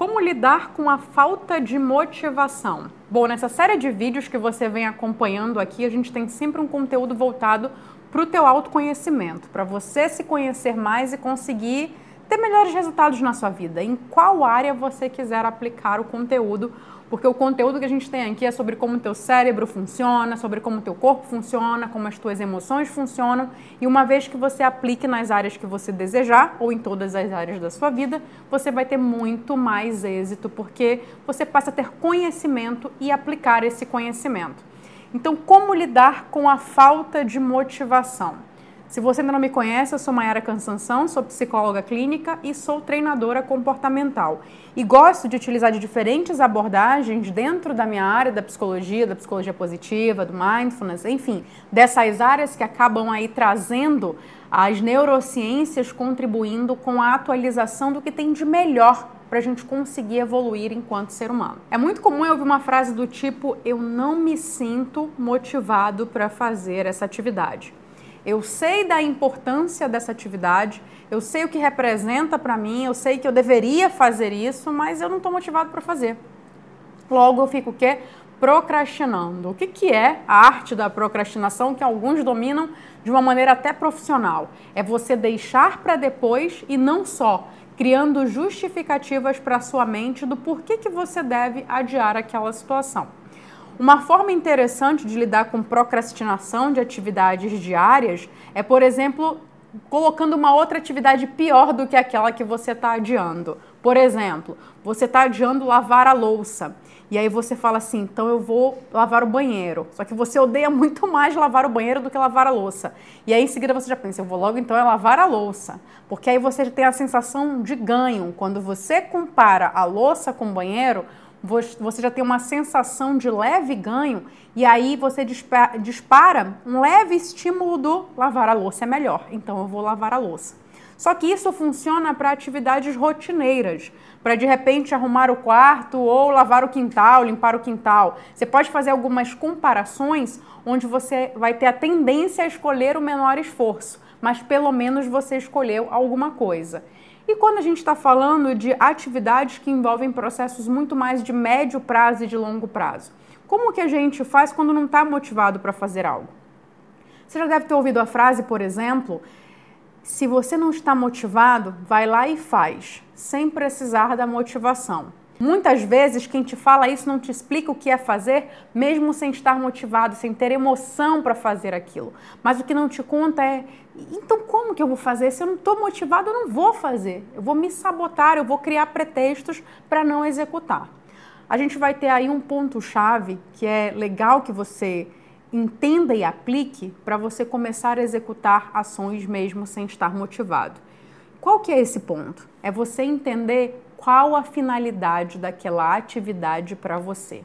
Como lidar com a falta de motivação? Bom, nessa série de vídeos que você vem acompanhando aqui, a gente tem sempre um conteúdo voltado para o teu autoconhecimento, para você se conhecer mais e conseguir ter melhores resultados na sua vida. Em qual área você quiser aplicar o conteúdo porque o conteúdo que a gente tem aqui é sobre como o teu cérebro funciona, sobre como o teu corpo funciona, como as tuas emoções funcionam, e uma vez que você aplique nas áreas que você desejar, ou em todas as áreas da sua vida, você vai ter muito mais êxito, porque você passa a ter conhecimento e aplicar esse conhecimento. Então, como lidar com a falta de motivação? Se você ainda não me conhece, eu sou Mayara Cansanção, sou psicóloga clínica e sou treinadora comportamental. E gosto de utilizar de diferentes abordagens dentro da minha área da psicologia, da psicologia positiva, do mindfulness, enfim, dessas áreas que acabam aí trazendo as neurociências contribuindo com a atualização do que tem de melhor para a gente conseguir evoluir enquanto ser humano. É muito comum eu ouvir uma frase do tipo: Eu não me sinto motivado para fazer essa atividade. Eu sei da importância dessa atividade, eu sei o que representa para mim, eu sei que eu deveria fazer isso, mas eu não estou motivado para fazer. Logo eu fico o quê? Procrastinando. O que, que é a arte da procrastinação que alguns dominam de uma maneira até profissional? É você deixar para depois e não só criando justificativas para sua mente do porquê que você deve adiar aquela situação. Uma forma interessante de lidar com procrastinação de atividades diárias é, por exemplo, colocando uma outra atividade pior do que aquela que você está adiando. Por exemplo, você está adiando lavar a louça. E aí você fala assim, então eu vou lavar o banheiro. Só que você odeia muito mais lavar o banheiro do que lavar a louça. E aí em seguida você já pensa, eu vou logo então é lavar a louça. Porque aí você tem a sensação de ganho. Quando você compara a louça com o banheiro, você já tem uma sensação de leve ganho e aí você dispara um leve estímulo do lavar a louça é melhor, então eu vou lavar a louça. Só que isso funciona para atividades rotineiras, para de repente arrumar o quarto ou lavar o quintal, limpar o quintal. Você pode fazer algumas comparações onde você vai ter a tendência a escolher o menor esforço, mas pelo menos você escolheu alguma coisa. E quando a gente está falando de atividades que envolvem processos muito mais de médio prazo e de longo prazo, como que a gente faz quando não está motivado para fazer algo? Você já deve ter ouvido a frase, por exemplo, se você não está motivado, vai lá e faz, sem precisar da motivação. Muitas vezes quem te fala isso não te explica o que é fazer, mesmo sem estar motivado, sem ter emoção para fazer aquilo. Mas o que não te conta é: então como que eu vou fazer? Se eu não estou motivado, eu não vou fazer. Eu vou me sabotar, eu vou criar pretextos para não executar. A gente vai ter aí um ponto-chave que é legal que você entenda e aplique para você começar a executar ações mesmo sem estar motivado. Qual que é esse ponto? É você entender qual a finalidade daquela atividade para você.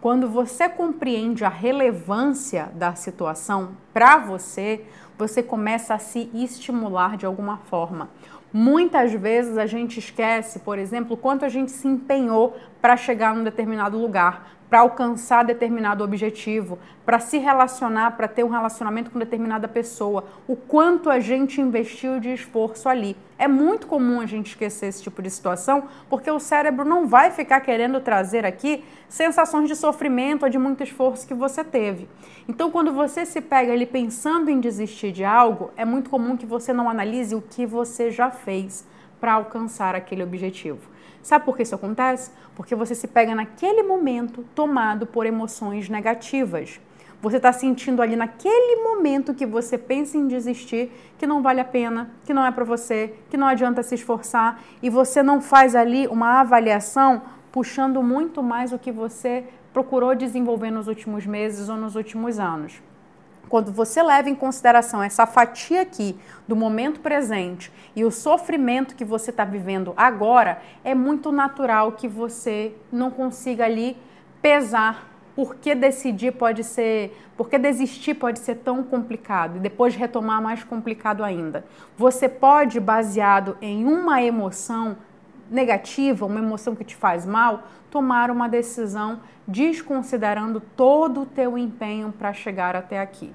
Quando você compreende a relevância da situação para você, você começa a se estimular de alguma forma. Muitas vezes a gente esquece, por exemplo, quanto a gente se empenhou para chegar num determinado lugar, para alcançar determinado objetivo, para se relacionar, para ter um relacionamento com determinada pessoa, o quanto a gente investiu de esforço ali. É muito comum a gente esquecer esse tipo de situação, porque o cérebro não vai ficar querendo trazer aqui sensações de sofrimento ou de muito esforço que você teve. Então, quando você se pega ali pensando em desistir de algo, é muito comum que você não analise o que você já fez para alcançar aquele objetivo. Sabe por que isso acontece? Porque você se pega naquele momento tomado por emoções negativas. Você está sentindo ali naquele momento que você pensa em desistir que não vale a pena, que não é para você, que não adianta se esforçar e você não faz ali uma avaliação puxando muito mais o que você procurou desenvolver nos últimos meses ou nos últimos anos quando você leva em consideração essa fatia aqui do momento presente e o sofrimento que você está vivendo agora, é muito natural que você não consiga ali pesar porque decidir pode ser, porque desistir pode ser tão complicado e depois retomar mais complicado ainda. Você pode, baseado em uma emoção negativa, uma emoção que te faz mal, tomar uma decisão desconsiderando todo o teu empenho para chegar até aqui.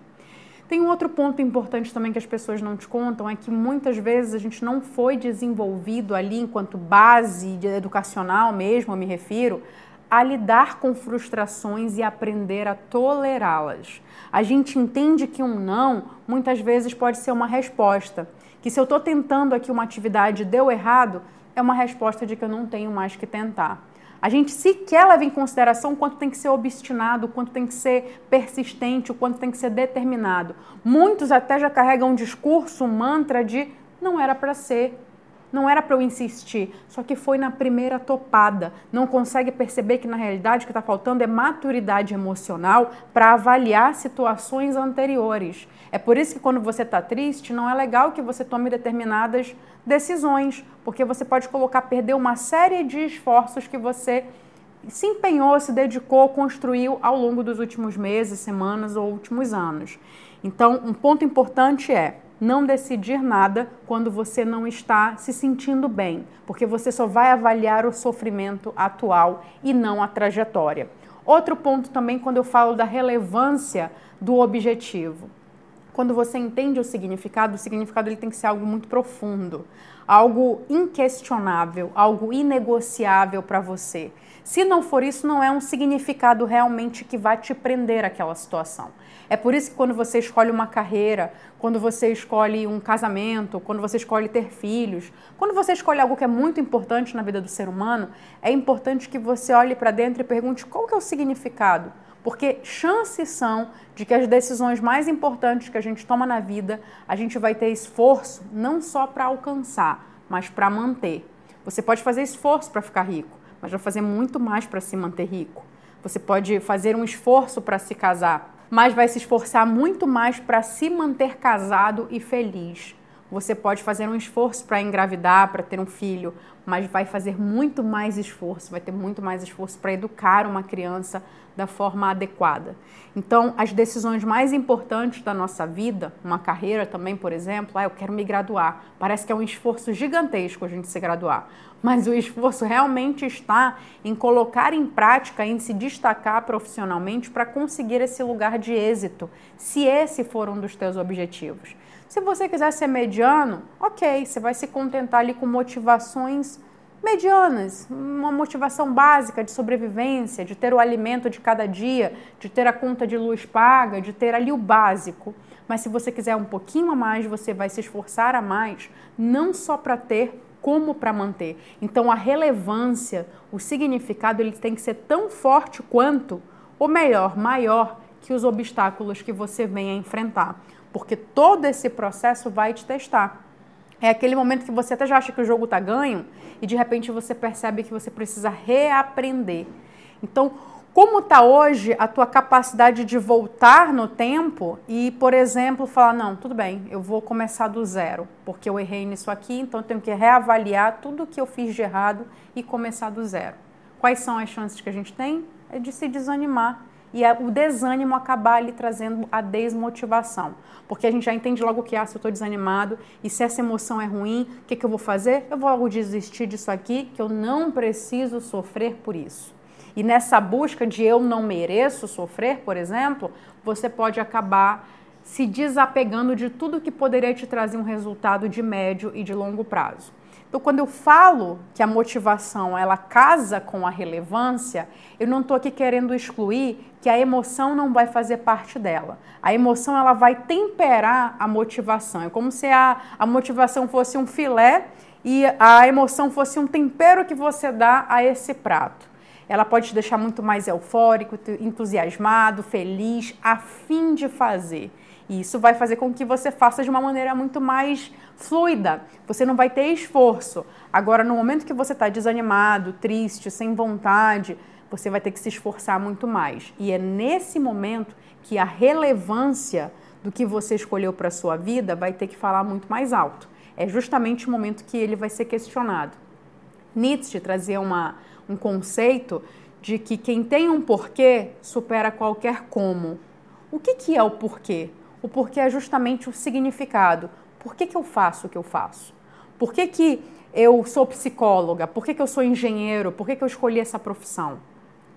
Tem um outro ponto importante também que as pessoas não te contam, é que muitas vezes a gente não foi desenvolvido ali enquanto base educacional mesmo, eu me refiro, a lidar com frustrações e aprender a tolerá-las. A gente entende que um não muitas vezes pode ser uma resposta. Que se eu estou tentando aqui uma atividade e deu errado, é uma resposta de que eu não tenho mais que tentar. A gente sequer leva em consideração o quanto tem que ser obstinado, o quanto tem que ser persistente, o quanto tem que ser determinado. Muitos até já carregam um discurso, um mantra de não era para ser, não era para eu insistir, só que foi na primeira topada. Não consegue perceber que na realidade o que está faltando é maturidade emocional para avaliar situações anteriores. É por isso que quando você está triste, não é legal que você tome determinadas decisões, porque você pode colocar, perder uma série de esforços que você se empenhou, se dedicou, construiu ao longo dos últimos meses, semanas ou últimos anos. Então, um ponto importante é não decidir nada quando você não está se sentindo bem, porque você só vai avaliar o sofrimento atual e não a trajetória. Outro ponto também, quando eu falo da relevância do objetivo quando você entende o significado, o significado ele tem que ser algo muito profundo, algo inquestionável, algo inegociável para você. Se não for isso, não é um significado realmente que vai te prender àquela situação. É por isso que quando você escolhe uma carreira, quando você escolhe um casamento, quando você escolhe ter filhos, quando você escolhe algo que é muito importante na vida do ser humano, é importante que você olhe para dentro e pergunte qual que é o significado porque chances são de que as decisões mais importantes que a gente toma na vida, a gente vai ter esforço não só para alcançar, mas para manter. Você pode fazer esforço para ficar rico, mas vai fazer muito mais para se manter rico. Você pode fazer um esforço para se casar, mas vai se esforçar muito mais para se manter casado e feliz. Você pode fazer um esforço para engravidar, para ter um filho, mas vai fazer muito mais esforço, vai ter muito mais esforço para educar uma criança da forma adequada. Então, as decisões mais importantes da nossa vida, uma carreira também, por exemplo, ah, eu quero me graduar. Parece que é um esforço gigantesco a gente se graduar, mas o esforço realmente está em colocar em prática, em se destacar profissionalmente para conseguir esse lugar de êxito, se esse for um dos teus objetivos. Se você quiser ser mediano, ok, você vai se contentar ali com motivações medianas, uma motivação básica de sobrevivência, de ter o alimento de cada dia, de ter a conta de luz paga, de ter ali o básico. Mas se você quiser um pouquinho a mais, você vai se esforçar a mais, não só para ter, como para manter. Então a relevância, o significado, ele tem que ser tão forte quanto, ou melhor, maior que os obstáculos que você venha enfrentar porque todo esse processo vai te testar. É aquele momento que você até já acha que o jogo está ganho e de repente você percebe que você precisa reaprender. Então, como está hoje a tua capacidade de voltar no tempo e, por exemplo, falar, não, tudo bem, eu vou começar do zero, porque eu errei nisso aqui, então eu tenho que reavaliar tudo o que eu fiz de errado e começar do zero. Quais são as chances que a gente tem? É de se desanimar e o desânimo acabar ali trazendo a desmotivação. Porque a gente já entende logo que, ah, se eu estou desanimado e se essa emoção é ruim, o que, que eu vou fazer? Eu vou logo desistir disso aqui, que eu não preciso sofrer por isso. E nessa busca de eu não mereço sofrer, por exemplo, você pode acabar se desapegando de tudo que poderia te trazer um resultado de médio e de longo prazo. Então, quando eu falo que a motivação ela casa com a relevância, eu não estou aqui querendo excluir que a emoção não vai fazer parte dela. A emoção ela vai temperar a motivação. É como se a, a motivação fosse um filé e a emoção fosse um tempero que você dá a esse prato. Ela pode te deixar muito mais eufórico, entusiasmado, feliz, a fim de fazer. E isso vai fazer com que você faça de uma maneira muito mais fluida. Você não vai ter esforço. Agora, no momento que você está desanimado, triste, sem vontade, você vai ter que se esforçar muito mais. E é nesse momento que a relevância do que você escolheu para a sua vida vai ter que falar muito mais alto. É justamente o momento que ele vai ser questionado. Nietzsche trazia uma, um conceito de que quem tem um porquê supera qualquer como. O que, que é o porquê? O porquê é justamente o significado. Por que, que eu faço o que eu faço? Por que, que eu sou psicóloga? Por que, que eu sou engenheiro? Por que, que eu escolhi essa profissão?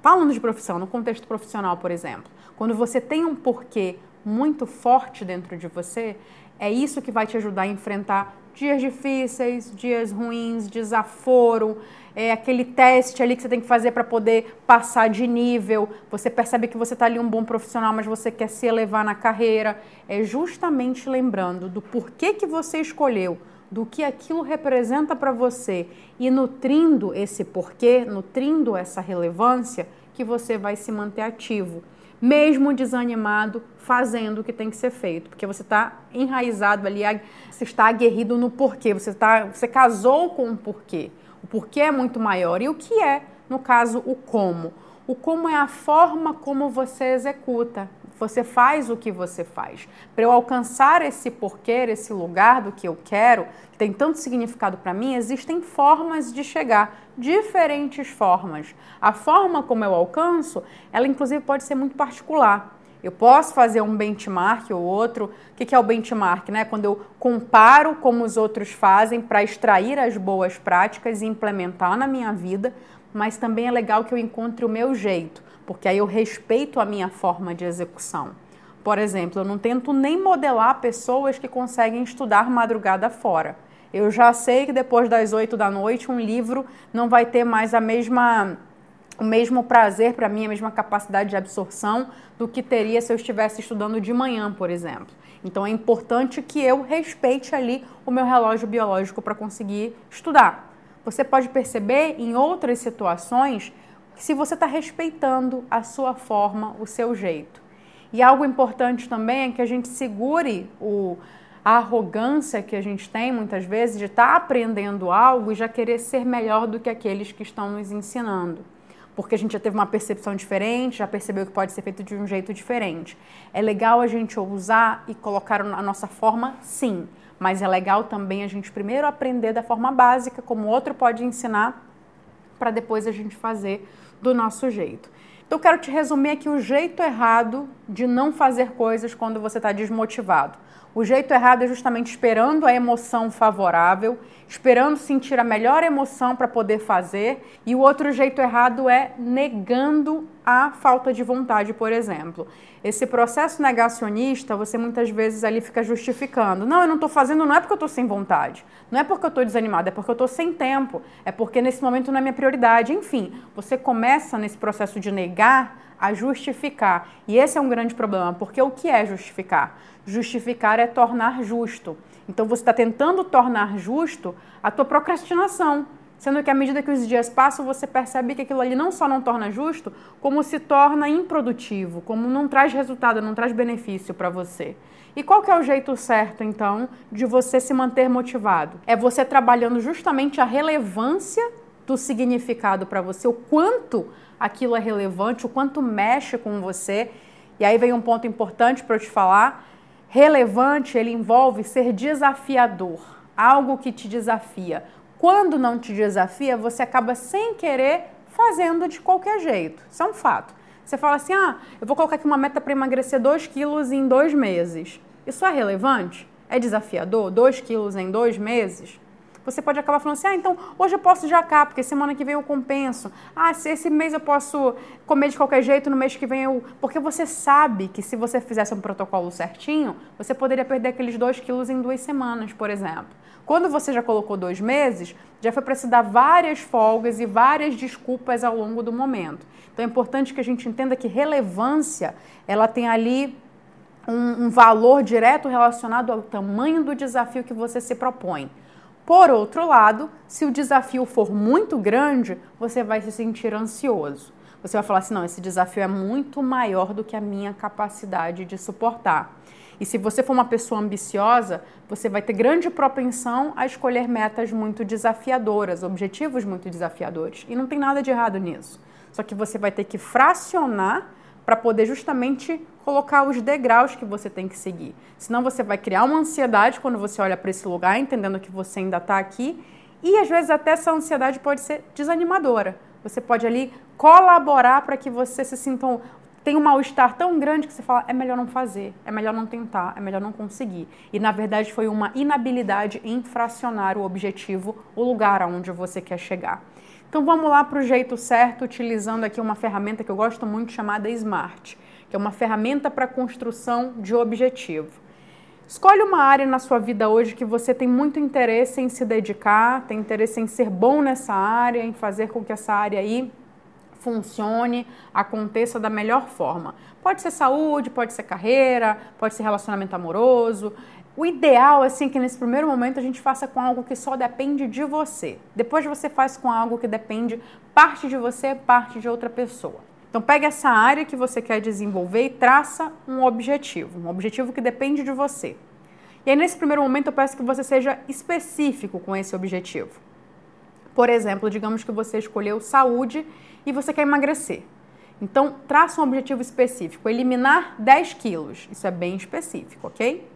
Falando de profissão, no contexto profissional, por exemplo, quando você tem um porquê muito forte dentro de você, é isso que vai te ajudar a enfrentar dias difíceis, dias ruins, desaforo, é aquele teste ali que você tem que fazer para poder passar de nível. Você percebe que você está ali um bom profissional, mas você quer se elevar na carreira. É justamente lembrando do porquê que você escolheu, do que aquilo representa para você e nutrindo esse porquê, nutrindo essa relevância, que você vai se manter ativo mesmo desanimado, fazendo o que tem que ser feito, porque você está enraizado ali, você está aguerrido no porquê, você, tá, você casou com o porquê. O porquê é muito maior. E o que é, no caso, o como? O como é a forma como você executa. Você faz o que você faz. Para eu alcançar esse porquê, esse lugar do que eu quero, que tem tanto significado para mim, existem formas de chegar, diferentes formas. A forma como eu alcanço, ela inclusive pode ser muito particular. Eu posso fazer um benchmark ou outro. O que é o benchmark? Né? Quando eu comparo como os outros fazem para extrair as boas práticas e implementar na minha vida, mas também é legal que eu encontre o meu jeito porque aí eu respeito a minha forma de execução. Por exemplo, eu não tento nem modelar pessoas que conseguem estudar madrugada fora. Eu já sei que depois das oito da noite um livro não vai ter mais a mesma o mesmo prazer para mim, a mesma capacidade de absorção do que teria se eu estivesse estudando de manhã, por exemplo. Então é importante que eu respeite ali o meu relógio biológico para conseguir estudar. Você pode perceber em outras situações se você está respeitando a sua forma, o seu jeito. E algo importante também é que a gente segure o, a arrogância que a gente tem muitas vezes de estar tá aprendendo algo e já querer ser melhor do que aqueles que estão nos ensinando. Porque a gente já teve uma percepção diferente, já percebeu que pode ser feito de um jeito diferente. É legal a gente ousar e colocar a nossa forma, sim, mas é legal também a gente primeiro aprender da forma básica, como o outro pode ensinar, para depois a gente fazer do nosso jeito. Então, quero te resumir aqui o jeito errado de não fazer coisas quando você está desmotivado. O jeito errado é justamente esperando a emoção favorável, esperando sentir a melhor emoção para poder fazer, e o outro jeito errado é negando a falta de vontade, por exemplo. Esse processo negacionista, você muitas vezes ali fica justificando. Não, eu não estou fazendo, não é porque eu estou sem vontade, não é porque eu estou desanimado, é porque eu estou sem tempo, é porque nesse momento não é minha prioridade. Enfim, você começa nesse processo de negar a justificar. E esse é um grande problema, porque o que é justificar? Justificar é tornar justo. Então você está tentando tornar justo a tua procrastinação, sendo que à medida que os dias passam, você percebe que aquilo ali não só não torna justo, como se torna improdutivo, como não traz resultado, não traz benefício para você. E qual que é o jeito certo, então, de você se manter motivado? É você trabalhando justamente a relevância do significado para você, o quanto aquilo é relevante, o quanto mexe com você. E aí vem um ponto importante para eu te falar Relevante, ele envolve ser desafiador, algo que te desafia. Quando não te desafia, você acaba sem querer fazendo de qualquer jeito. Isso é um fato. Você fala assim: ah, eu vou colocar aqui uma meta para emagrecer 2 quilos em dois meses. Isso é relevante? É desafiador? 2 quilos em dois meses? Você pode acabar falando assim: ah, então hoje eu posso jacar, porque semana que vem eu compenso. Ah, se esse mês eu posso comer de qualquer jeito, no mês que vem eu. Porque você sabe que se você fizesse um protocolo certinho, você poderia perder aqueles dois quilos em duas semanas, por exemplo. Quando você já colocou dois meses, já foi para se dar várias folgas e várias desculpas ao longo do momento. Então é importante que a gente entenda que relevância ela tem ali um, um valor direto relacionado ao tamanho do desafio que você se propõe. Por outro lado, se o desafio for muito grande, você vai se sentir ansioso. Você vai falar assim: não, esse desafio é muito maior do que a minha capacidade de suportar. E se você for uma pessoa ambiciosa, você vai ter grande propensão a escolher metas muito desafiadoras, objetivos muito desafiadores. E não tem nada de errado nisso. Só que você vai ter que fracionar para poder justamente colocar os degraus que você tem que seguir. Senão você vai criar uma ansiedade quando você olha para esse lugar, entendendo que você ainda está aqui, e às vezes até essa ansiedade pode ser desanimadora. Você pode ali colaborar para que você se sinta um, tem um mal-estar tão grande que você fala, é melhor não fazer, é melhor não tentar, é melhor não conseguir. E na verdade foi uma inabilidade em fracionar o objetivo, o lugar aonde você quer chegar. Então vamos lá para o jeito certo, utilizando aqui uma ferramenta que eu gosto muito chamada Smart que é uma ferramenta para construção de objetivo. Escolhe uma área na sua vida hoje que você tem muito interesse em se dedicar, tem interesse em ser bom nessa área, em fazer com que essa área aí funcione, aconteça da melhor forma. Pode ser saúde, pode ser carreira, pode ser relacionamento amoroso. O ideal, assim, é que nesse primeiro momento a gente faça com algo que só depende de você. Depois você faz com algo que depende parte de você, parte de outra pessoa. Então pegue essa área que você quer desenvolver e traça um objetivo, um objetivo que depende de você. E aí nesse primeiro momento eu peço que você seja específico com esse objetivo. Por exemplo, digamos que você escolheu saúde e você quer emagrecer. Então, traça um objetivo específico, eliminar 10 quilos. Isso é bem específico, ok?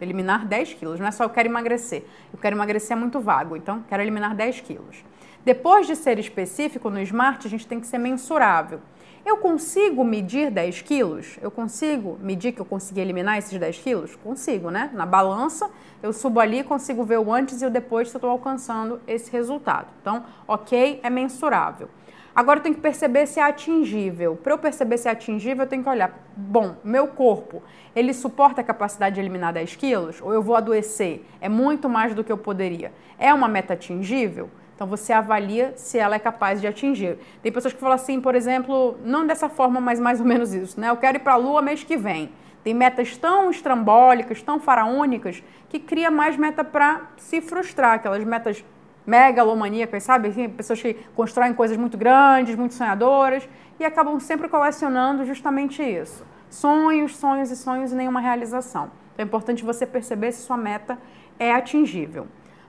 Eliminar 10 quilos. Não é só eu quero emagrecer. Eu quero emagrecer é muito vago, então quero eliminar 10 quilos. Depois de ser específico no SMART, a gente tem que ser mensurável. Eu consigo medir 10 quilos? Eu consigo medir que eu consegui eliminar esses 10 quilos? Consigo, né? Na balança, eu subo ali consigo ver o antes e o depois se eu estou alcançando esse resultado. Então, ok, é mensurável. Agora eu tenho que perceber se é atingível. Para eu perceber se é atingível, eu tenho que olhar, bom, meu corpo, ele suporta a capacidade de eliminar 10 quilos? Ou eu vou adoecer? É muito mais do que eu poderia. É uma meta atingível? Então você avalia se ela é capaz de atingir. Tem pessoas que falam assim, por exemplo, não dessa forma, mas mais ou menos isso, né? Eu quero ir para a Lua mês que vem. Tem metas tão estrambólicas, tão faraônicas, que cria mais meta para se frustrar, aquelas metas megalomaníacas, sabe? Assim, pessoas que constroem coisas muito grandes, muito sonhadoras e acabam sempre colecionando justamente isso. Sonhos, sonhos e sonhos e nenhuma realização. Então é importante você perceber se sua meta é atingível.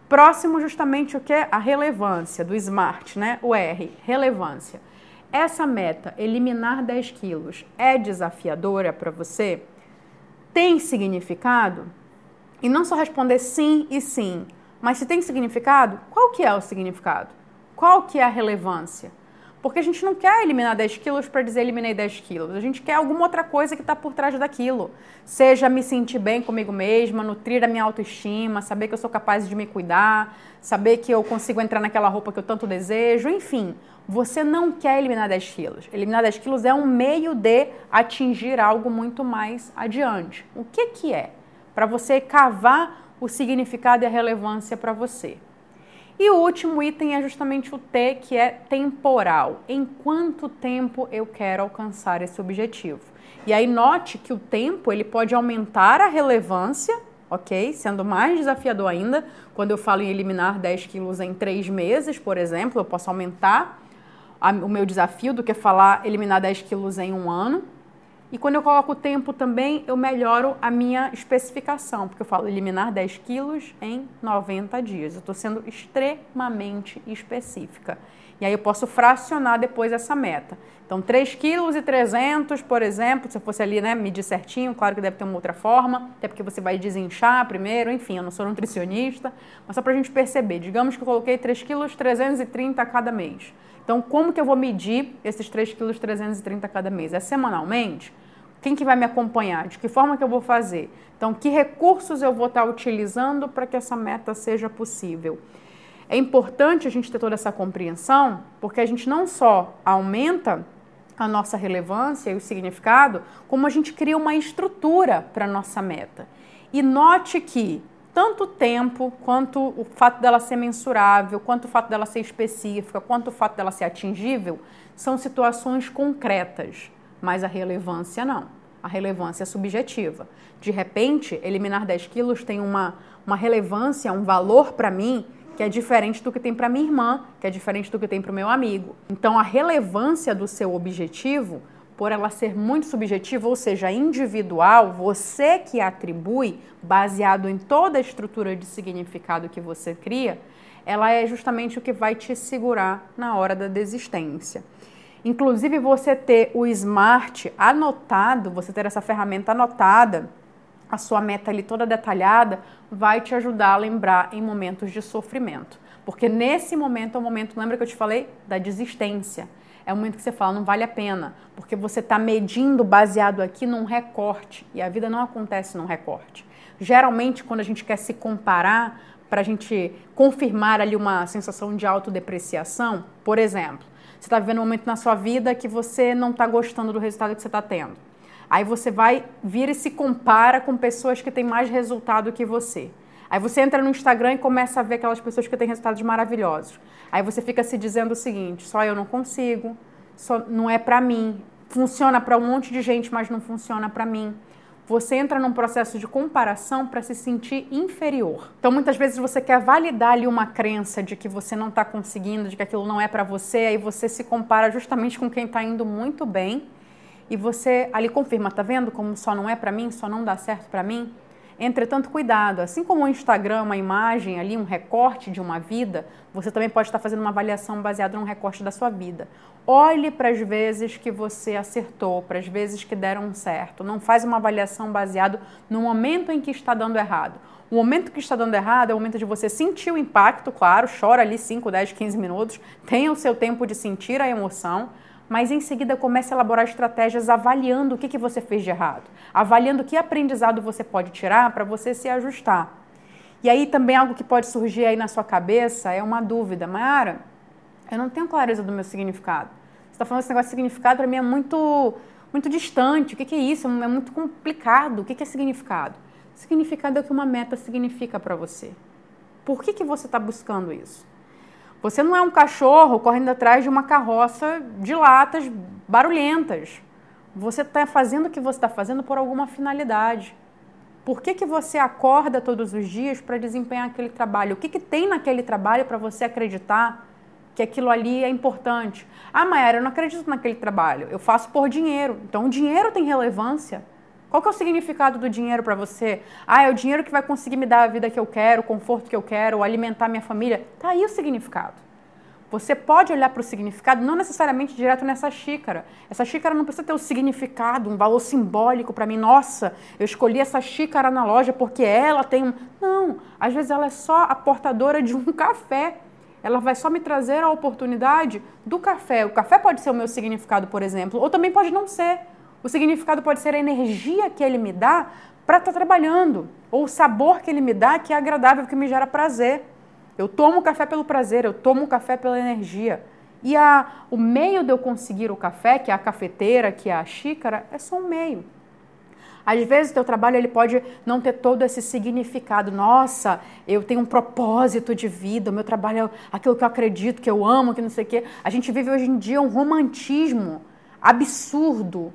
Próximo, justamente o que é a relevância do SMART, né? O R, relevância. Essa meta, eliminar 10 quilos, é desafiadora para você? Tem significado? E não só responder sim e sim, mas se tem significado, qual que é o significado? Qual que é a relevância? Porque a gente não quer eliminar 10 quilos para dizer eliminei 10 quilos. A gente quer alguma outra coisa que está por trás daquilo. Seja me sentir bem comigo mesma, nutrir a minha autoestima, saber que eu sou capaz de me cuidar, saber que eu consigo entrar naquela roupa que eu tanto desejo, enfim. Você não quer eliminar 10 quilos. Eliminar 10 quilos é um meio de atingir algo muito mais adiante. O que, que é? Para você cavar o significado e a relevância para você. E o último item é justamente o T, que é temporal. Em quanto tempo eu quero alcançar esse objetivo? E aí note que o tempo ele pode aumentar a relevância, ok? Sendo mais desafiador ainda, quando eu falo em eliminar 10 quilos em 3 meses, por exemplo, eu posso aumentar a, o meu desafio do que falar eliminar 10 quilos em um ano. E quando eu coloco o tempo também, eu melhoro a minha especificação, porque eu falo eliminar 10 quilos em 90 dias. Eu estou sendo extremamente específica. E aí eu posso fracionar depois essa meta. Então, 3 quilos e 300, por exemplo, se eu fosse ali, né, medir certinho, claro que deve ter uma outra forma, até porque você vai desinchar primeiro, enfim, eu não sou nutricionista, mas só para a gente perceber, digamos que eu coloquei 3 quilos 330 a cada mês. Então, como que eu vou medir esses 3 quilos 330 cada mês? É semanalmente? Quem que vai me acompanhar? De que forma que eu vou fazer? Então, que recursos eu vou estar utilizando para que essa meta seja possível? É importante a gente ter toda essa compreensão, porque a gente não só aumenta a nossa relevância e o significado, como a gente cria uma estrutura para a nossa meta. E note que tanto tempo, quanto o fato dela ser mensurável, quanto o fato dela ser específica, quanto o fato dela ser atingível, são situações concretas, mas a relevância não. A relevância é subjetiva. De repente, eliminar 10 quilos tem uma, uma relevância, um valor para mim que é diferente do que tem para minha irmã, que é diferente do que tem para o meu amigo. Então, a relevância do seu objetivo por ela ser muito subjetiva, ou seja, individual, você que atribui, baseado em toda a estrutura de significado que você cria, ela é justamente o que vai te segurar na hora da desistência. Inclusive, você ter o SMART anotado, você ter essa ferramenta anotada, a sua meta ali toda detalhada, vai te ajudar a lembrar em momentos de sofrimento. Porque nesse momento é o momento, lembra que eu te falei? Da desistência é o momento que você fala, não vale a pena, porque você está medindo baseado aqui num recorte e a vida não acontece num recorte. Geralmente, quando a gente quer se comparar, para a gente confirmar ali uma sensação de autodepreciação, por exemplo, você está vivendo um momento na sua vida que você não está gostando do resultado que você está tendo. Aí você vai vir e se compara com pessoas que têm mais resultado que você. Aí você entra no Instagram e começa a ver aquelas pessoas que têm resultados maravilhosos. Aí você fica se dizendo o seguinte: só eu não consigo, só não é para mim. Funciona para um monte de gente, mas não funciona para mim. Você entra num processo de comparação para se sentir inferior. Então, muitas vezes você quer validar ali uma crença de que você não está conseguindo, de que aquilo não é para você, aí você se compara justamente com quem está indo muito bem e você ali confirma, tá vendo como só não é para mim, só não dá certo para mim? Entretanto, cuidado, assim como o Instagram, uma imagem ali, um recorte de uma vida, você também pode estar fazendo uma avaliação baseada num recorte da sua vida. Olhe para as vezes que você acertou, para as vezes que deram certo. Não faz uma avaliação baseada no momento em que está dando errado. O momento que está dando errado é o momento de você sentir o impacto, claro, chora ali 5, 10, 15 minutos, tenha o seu tempo de sentir a emoção, mas em seguida comece a elaborar estratégias avaliando o que, que você fez de errado, avaliando que aprendizado você pode tirar para você se ajustar. E aí também algo que pode surgir aí na sua cabeça é uma dúvida, Mayara, eu não tenho clareza do meu significado. Você está falando esse negócio de significado para mim é muito, muito distante. O que, que é isso? É muito complicado. O que, que é significado? Significado é o que uma meta significa para você. Por que, que você está buscando isso? Você não é um cachorro correndo atrás de uma carroça de latas barulhentas. Você está fazendo o que você está fazendo por alguma finalidade. Por que, que você acorda todos os dias para desempenhar aquele trabalho? O que, que tem naquele trabalho para você acreditar que aquilo ali é importante? Ah, Mayara, eu não acredito naquele trabalho. Eu faço por dinheiro. Então, o dinheiro tem relevância. Qual que é o significado do dinheiro para você? Ah, é o dinheiro que vai conseguir me dar a vida que eu quero, o conforto que eu quero, alimentar minha família. Tá aí o significado. Você pode olhar para o significado, não necessariamente direto nessa xícara. Essa xícara não precisa ter um significado, um valor simbólico para mim. Nossa, eu escolhi essa xícara na loja porque ela tem um. Não, às vezes ela é só a portadora de um café. Ela vai só me trazer a oportunidade do café. O café pode ser o meu significado, por exemplo, ou também pode não ser. O significado pode ser a energia que ele me dá para estar tá trabalhando, ou o sabor que ele me dá que é agradável, que me gera prazer. Eu tomo café pelo prazer, eu tomo café pela energia. E a, o meio de eu conseguir o café, que é a cafeteira, que é a xícara, é só um meio. Às vezes o teu trabalho ele pode não ter todo esse significado. Nossa, eu tenho um propósito de vida, o meu trabalho é aquilo que eu acredito, que eu amo, que não sei o quê. A gente vive hoje em dia um romantismo absurdo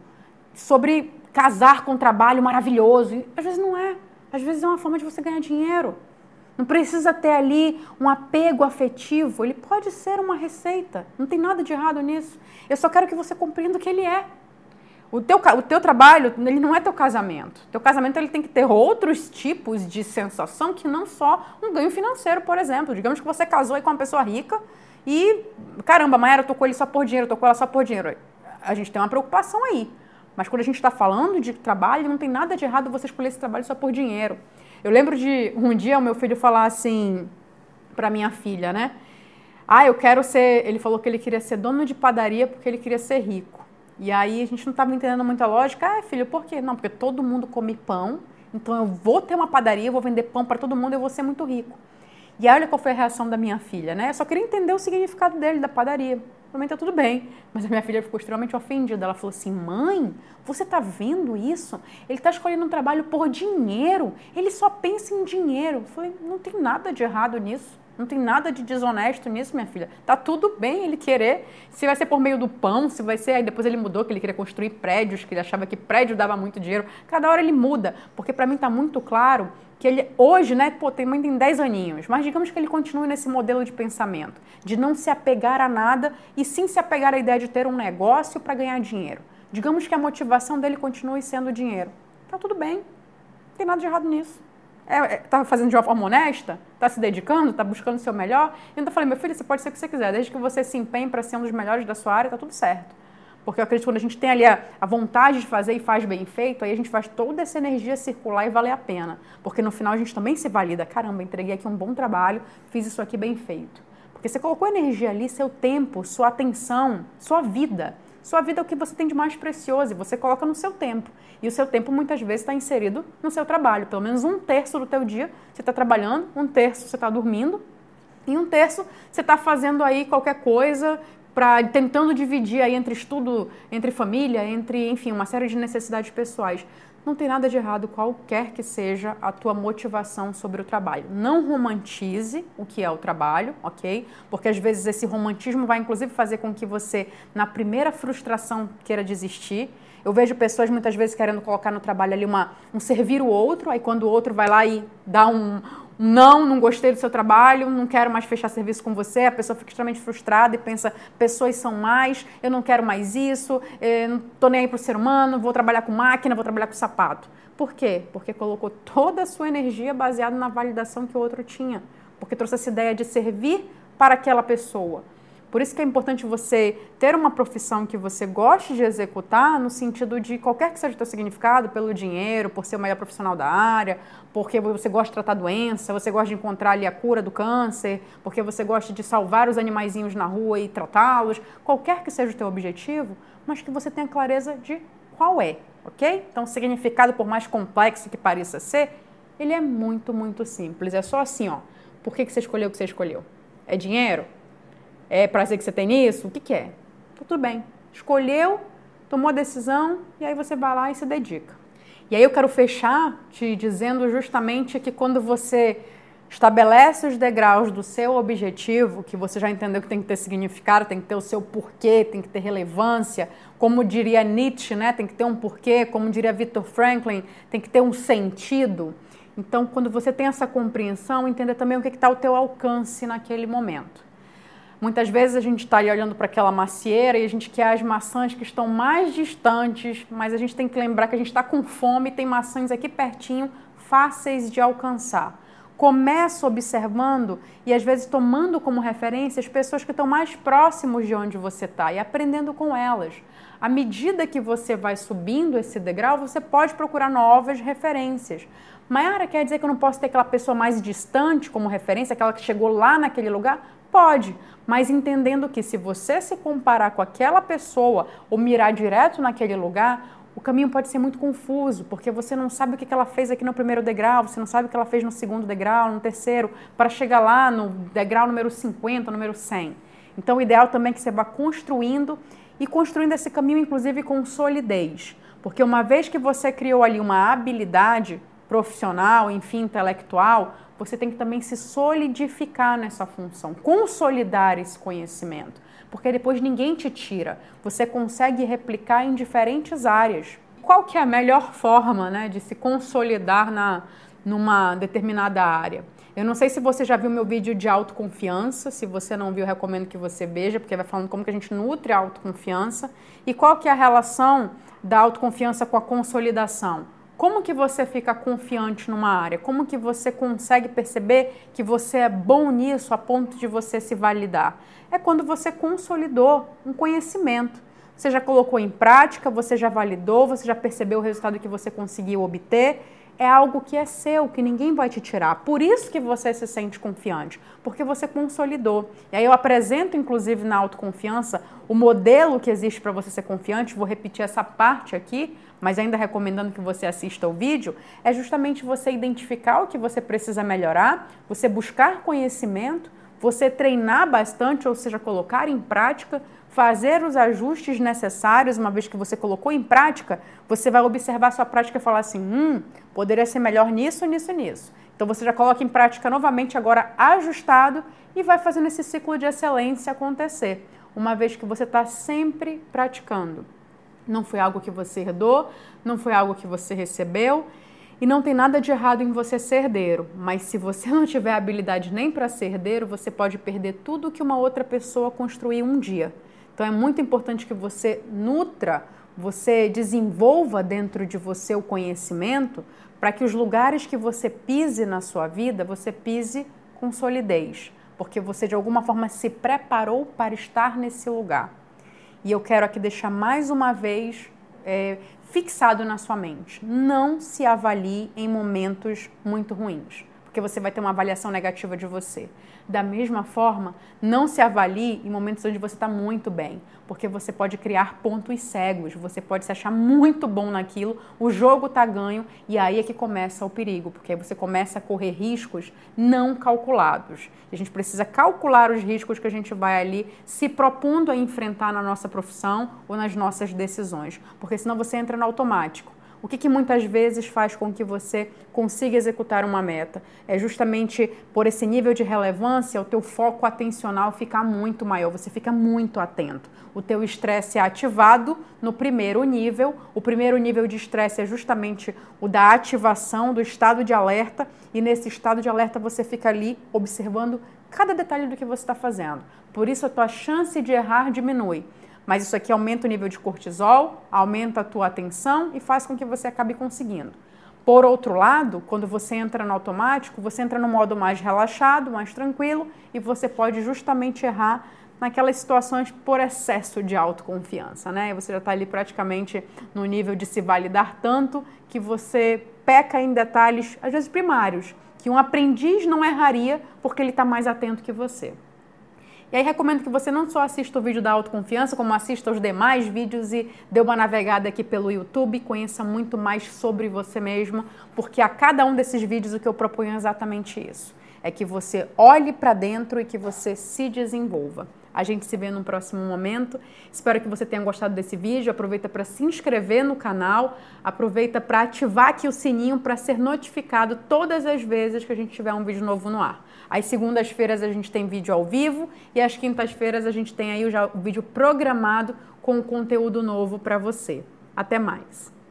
sobre casar com um trabalho maravilhoso. Às vezes não é. Às vezes é uma forma de você ganhar dinheiro. Não precisa ter ali um apego afetivo. Ele pode ser uma receita. Não tem nada de errado nisso. Eu só quero que você compreenda o que ele é. O teu, o teu trabalho, ele não é teu casamento. Teu casamento ele tem que ter outros tipos de sensação que não só um ganho financeiro, por exemplo. Digamos que você casou aí com uma pessoa rica e, caramba, a Mayara tocou ele só por dinheiro, tocou ela só por dinheiro. A gente tem uma preocupação aí. Mas quando a gente está falando de trabalho, não tem nada de errado você escolher esse trabalho só por dinheiro. Eu lembro de um dia o meu filho falar assim para minha filha, né? Ah, eu quero ser. Ele falou que ele queria ser dono de padaria porque ele queria ser rico. E aí a gente não estava entendendo muita lógica. Ah, filho, por quê? Não, porque todo mundo come pão, então eu vou ter uma padaria, eu vou vender pão para todo mundo, eu vou ser muito rico. E aí olha qual foi a reação da minha filha, né? Eu só queria entender o significado dele, da padaria. Pra tá tudo bem. Mas a minha filha ficou extremamente ofendida. Ela falou assim: mãe, você tá vendo isso? Ele tá escolhendo um trabalho por dinheiro. Ele só pensa em dinheiro. Eu falei: não tem nada de errado nisso. Não tem nada de desonesto nisso, minha filha. Tá tudo bem ele querer. Se vai ser por meio do pão, se vai ser. Aí depois ele mudou que ele queria construir prédios, que ele achava que prédio dava muito dinheiro. Cada hora ele muda. Porque para mim tá muito claro que ele hoje, né, pô, tem, tem 10 aninhos, mas digamos que ele continue nesse modelo de pensamento, de não se apegar a nada e sim se apegar à ideia de ter um negócio para ganhar dinheiro. Digamos que a motivação dele continue sendo dinheiro. Tá tudo bem. Não tem nada de errado nisso. É, é, tá fazendo de uma forma honesta? Tá se dedicando? Tá buscando o seu melhor? E eu falei, meu filho, você pode ser o que você quiser, desde que você se empenhe para ser um dos melhores da sua área, tá tudo certo. Porque eu acredito que quando a gente tem ali a, a, vontade de fazer e faz bem feito, aí a gente faz toda essa energia circular e valer a pena. Porque no final a gente também se valida. Caramba, entreguei aqui um bom trabalho, fiz isso aqui bem feito. Porque você colocou energia ali, seu tempo, sua atenção, sua vida. Sua vida é o que você tem de mais precioso e você coloca no seu tempo. E o seu tempo muitas vezes está inserido no seu trabalho. Pelo menos um terço do teu dia você está trabalhando, um terço você está dormindo e um terço você está fazendo aí qualquer coisa para tentando dividir aí entre estudo, entre família, entre, enfim, uma série de necessidades pessoais. Não tem nada de errado, qualquer que seja a tua motivação sobre o trabalho. Não romantize o que é o trabalho, ok? Porque às vezes esse romantismo vai inclusive fazer com que você, na primeira frustração, queira desistir. Eu vejo pessoas muitas vezes querendo colocar no trabalho ali uma, um servir o outro, aí quando o outro vai lá e dá um, não, não gostei do seu trabalho, não quero mais fechar serviço com você, a pessoa fica extremamente frustrada e pensa, pessoas são mais, eu não quero mais isso, eh, não estou nem aí para o ser humano, vou trabalhar com máquina, vou trabalhar com sapato. Por quê? Porque colocou toda a sua energia baseada na validação que o outro tinha. Porque trouxe essa ideia de servir para aquela pessoa. Por isso que é importante você ter uma profissão que você goste de executar, no sentido de qualquer que seja o seu significado, pelo dinheiro, por ser o maior profissional da área, porque você gosta de tratar doença, você gosta de encontrar ali a cura do câncer, porque você gosta de salvar os animaizinhos na rua e tratá-los, qualquer que seja o teu objetivo, mas que você tenha clareza de qual é, ok? Então, significado, por mais complexo que pareça ser, ele é muito, muito simples. É só assim, ó. Por que, que você escolheu o que você escolheu? É dinheiro? É prazer que você tem nisso? O que, que é? Tá tudo bem. Escolheu, tomou a decisão e aí você vai lá e se dedica. E aí eu quero fechar te dizendo justamente que quando você estabelece os degraus do seu objetivo, que você já entendeu que tem que ter significado, tem que ter o seu porquê, tem que ter relevância, como diria Nietzsche, né? Tem que ter um porquê, como diria Viktor Franklin, tem que ter um sentido. Então, quando você tem essa compreensão, entender também o que está ao teu alcance naquele momento. Muitas vezes a gente está ali olhando para aquela macieira e a gente quer as maçãs que estão mais distantes, mas a gente tem que lembrar que a gente está com fome e tem maçãs aqui pertinho, fáceis de alcançar. Começa observando e às vezes tomando como referência as pessoas que estão mais próximos de onde você está e aprendendo com elas. À medida que você vai subindo esse degrau, você pode procurar novas referências. Mayara quer dizer que eu não posso ter aquela pessoa mais distante como referência, aquela que chegou lá naquele lugar? Pode, mas entendendo que se você se comparar com aquela pessoa ou mirar direto naquele lugar, o caminho pode ser muito confuso, porque você não sabe o que ela fez aqui no primeiro degrau, você não sabe o que ela fez no segundo degrau, no terceiro, para chegar lá no degrau número 50, número 100. Então, o ideal também é que você vá construindo e construindo esse caminho, inclusive, com solidez. Porque uma vez que você criou ali uma habilidade profissional, enfim, intelectual, você tem que também se solidificar nessa função, consolidar esse conhecimento, porque depois ninguém te tira. Você consegue replicar em diferentes áreas. Qual que é a melhor forma, né, de se consolidar na numa determinada área? Eu não sei se você já viu meu vídeo de autoconfiança. Se você não viu, recomendo que você veja, porque vai falando como que a gente nutre a autoconfiança e qual que é a relação da autoconfiança com a consolidação. Como que você fica confiante numa área? Como que você consegue perceber que você é bom nisso a ponto de você se validar? É quando você consolidou um conhecimento. Você já colocou em prática, você já validou, você já percebeu o resultado que você conseguiu obter é algo que é seu, que ninguém vai te tirar. Por isso que você se sente confiante, porque você consolidou. E aí eu apresento, inclusive, na autoconfiança, o modelo que existe para você ser confiante. Vou repetir essa parte aqui, mas ainda recomendando que você assista o vídeo. É justamente você identificar o que você precisa melhorar, você buscar conhecimento, você treinar bastante, ou seja, colocar em prática fazer os ajustes necessários, uma vez que você colocou em prática, você vai observar sua prática e falar assim: hum, poderia ser melhor nisso, nisso, nisso. Então você já coloca em prática novamente, agora ajustado, e vai fazendo esse ciclo de excelência acontecer, uma vez que você está sempre praticando. Não foi algo que você herdou, não foi algo que você recebeu, e não tem nada de errado em você ser herdeiro, mas se você não tiver habilidade nem para ser herdeiro, você pode perder tudo que uma outra pessoa construiu um dia. Então é muito importante que você nutra, você desenvolva dentro de você o conhecimento para que os lugares que você pise na sua vida, você pise com solidez, porque você de alguma forma se preparou para estar nesse lugar. E eu quero aqui deixar mais uma vez é, fixado na sua mente: não se avalie em momentos muito ruins porque você vai ter uma avaliação negativa de você. Da mesma forma, não se avalie em momentos onde você está muito bem, porque você pode criar pontos cegos, você pode se achar muito bom naquilo, o jogo está ganho e aí é que começa o perigo, porque aí você começa a correr riscos não calculados. E a gente precisa calcular os riscos que a gente vai ali se propondo a enfrentar na nossa profissão ou nas nossas decisões, porque senão você entra no automático. O que, que, muitas vezes faz com que você consiga executar uma meta? É justamente por esse nível de relevância, o teu foco atencional fica muito maior, você fica muito atento. O teu estresse é ativado no primeiro nível. O primeiro nível de estresse é justamente o da ativação do estado de alerta, e nesse estado de alerta você fica ali observando cada detalhe do que você está fazendo. Por isso a tua chance de errar diminui. Mas isso aqui aumenta o nível de cortisol, aumenta a tua atenção e faz com que você acabe conseguindo. Por outro lado, quando você entra no automático, você entra no modo mais relaxado, mais tranquilo e você pode justamente errar naquelas situações por excesso de autoconfiança, né? Você já está ali praticamente no nível de se validar tanto que você peca em detalhes, às vezes primários, que um aprendiz não erraria porque ele está mais atento que você. E aí recomendo que você não só assista o vídeo da autoconfiança, como assista os demais vídeos e dê uma navegada aqui pelo YouTube, conheça muito mais sobre você mesmo, porque a cada um desses vídeos o que eu proponho é exatamente isso. É que você olhe para dentro e que você se desenvolva. A gente se vê no próximo momento. Espero que você tenha gostado desse vídeo. Aproveita para se inscrever no canal, aproveita para ativar aqui o sininho para ser notificado todas as vezes que a gente tiver um vídeo novo no ar. Às segundas-feiras a gente tem vídeo ao vivo e às quintas-feiras a gente tem aí já o vídeo programado com conteúdo novo para você. Até mais.